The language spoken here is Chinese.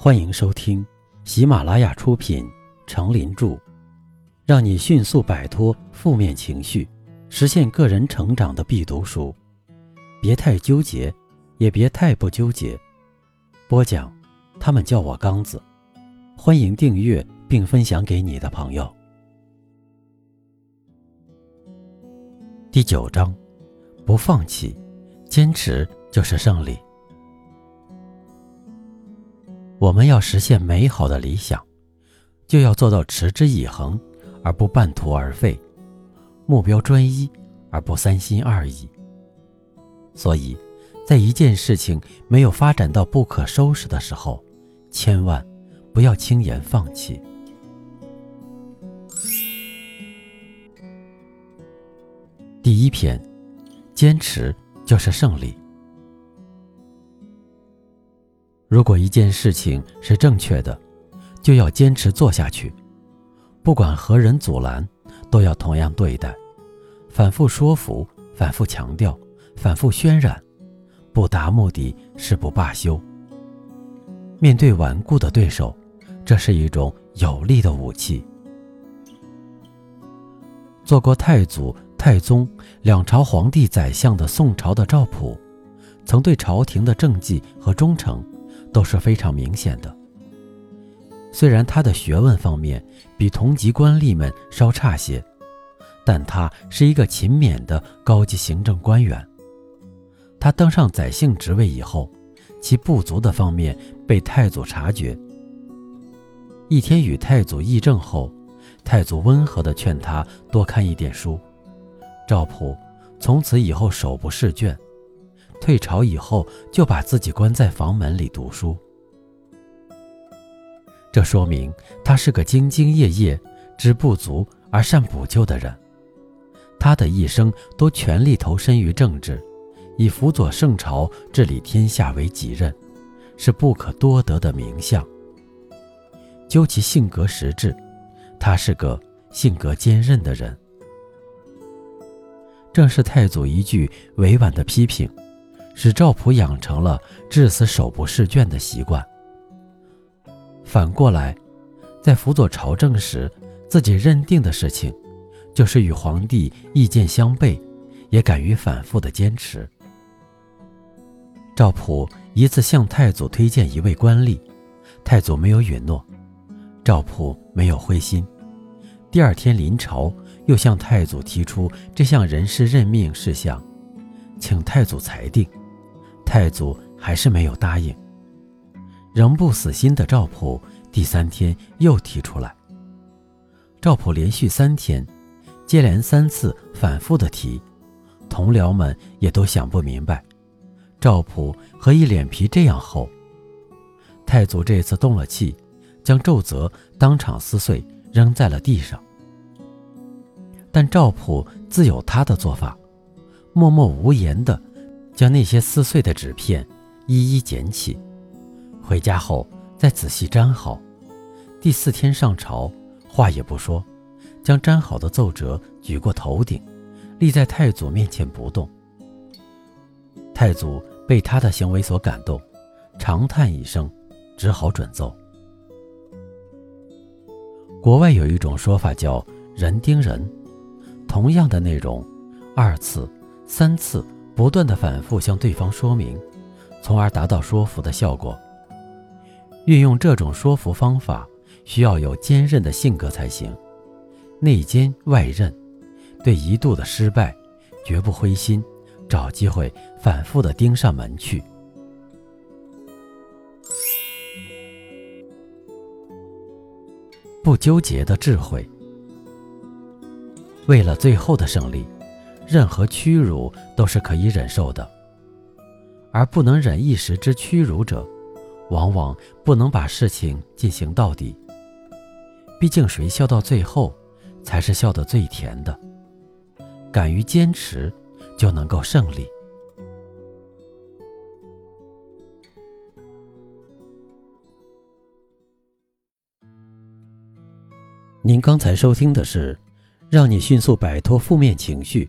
欢迎收听喜马拉雅出品《成林著》，让你迅速摆脱负面情绪，实现个人成长的必读书。别太纠结，也别太不纠结。播讲，他们叫我刚子。欢迎订阅并分享给你的朋友。第九章，不放弃，坚持就是胜利。我们要实现美好的理想，就要做到持之以恒，而不半途而废；目标专一，而不三心二意。所以，在一件事情没有发展到不可收拾的时候，千万不要轻言放弃。第一篇，坚持就是胜利。如果一件事情是正确的，就要坚持做下去，不管何人阻拦，都要同样对待，反复说服，反复强调，反复渲染，不达目的誓不罢休。面对顽固的对手，这是一种有力的武器。做过太祖、太宗两朝皇帝宰相的宋朝的赵普，曾对朝廷的政绩和忠诚。都是非常明显的。虽然他的学问方面比同级官吏们稍差些，但他是一个勤勉的高级行政官员。他登上宰相职位以后，其不足的方面被太祖察觉。一天与太祖议政后，太祖温和地劝他多看一点书。赵普从此以后手不释卷。退朝以后，就把自己关在房门里读书。这说明他是个兢兢业业、知不足而善补救的人。他的一生都全力投身于政治，以辅佐圣朝治理天下为己任，是不可多得的名相。究其性格实质，他是个性格坚韧的人。正是太祖一句委婉的批评。使赵普养成了至死手不释卷的习惯。反过来，在辅佐朝政时，自己认定的事情，就是与皇帝意见相悖，也敢于反复的坚持。赵普一次向太祖推荐一位官吏，太祖没有允诺，赵普没有灰心。第二天临朝，又向太祖提出这项人事任命事项，请太祖裁定。太祖还是没有答应，仍不死心的赵普第三天又提出来。赵普连续三天，接连三次反复的提，同僚们也都想不明白，赵普何以脸皮这样厚。太祖这次动了气，将奏折当场撕碎，扔在了地上。但赵普自有他的做法，默默无言的。将那些撕碎的纸片一一捡起，回家后再仔细粘好。第四天上朝，话也不说，将粘好的奏折举过头顶，立在太祖面前不动。太祖被他的行为所感动，长叹一声，只好准奏。国外有一种说法叫“人盯人”，同样的内容，二次、三次。不断的反复向对方说明，从而达到说服的效果。运用这种说服方法，需要有坚韧的性格才行，内坚外韧，对一度的失败绝不灰心，找机会反复的盯上门去。不纠结的智慧，为了最后的胜利。任何屈辱都是可以忍受的，而不能忍一时之屈辱者，往往不能把事情进行到底。毕竟，谁笑到最后，才是笑得最甜的。敢于坚持，就能够胜利。您刚才收听的是，让你迅速摆脱负面情绪。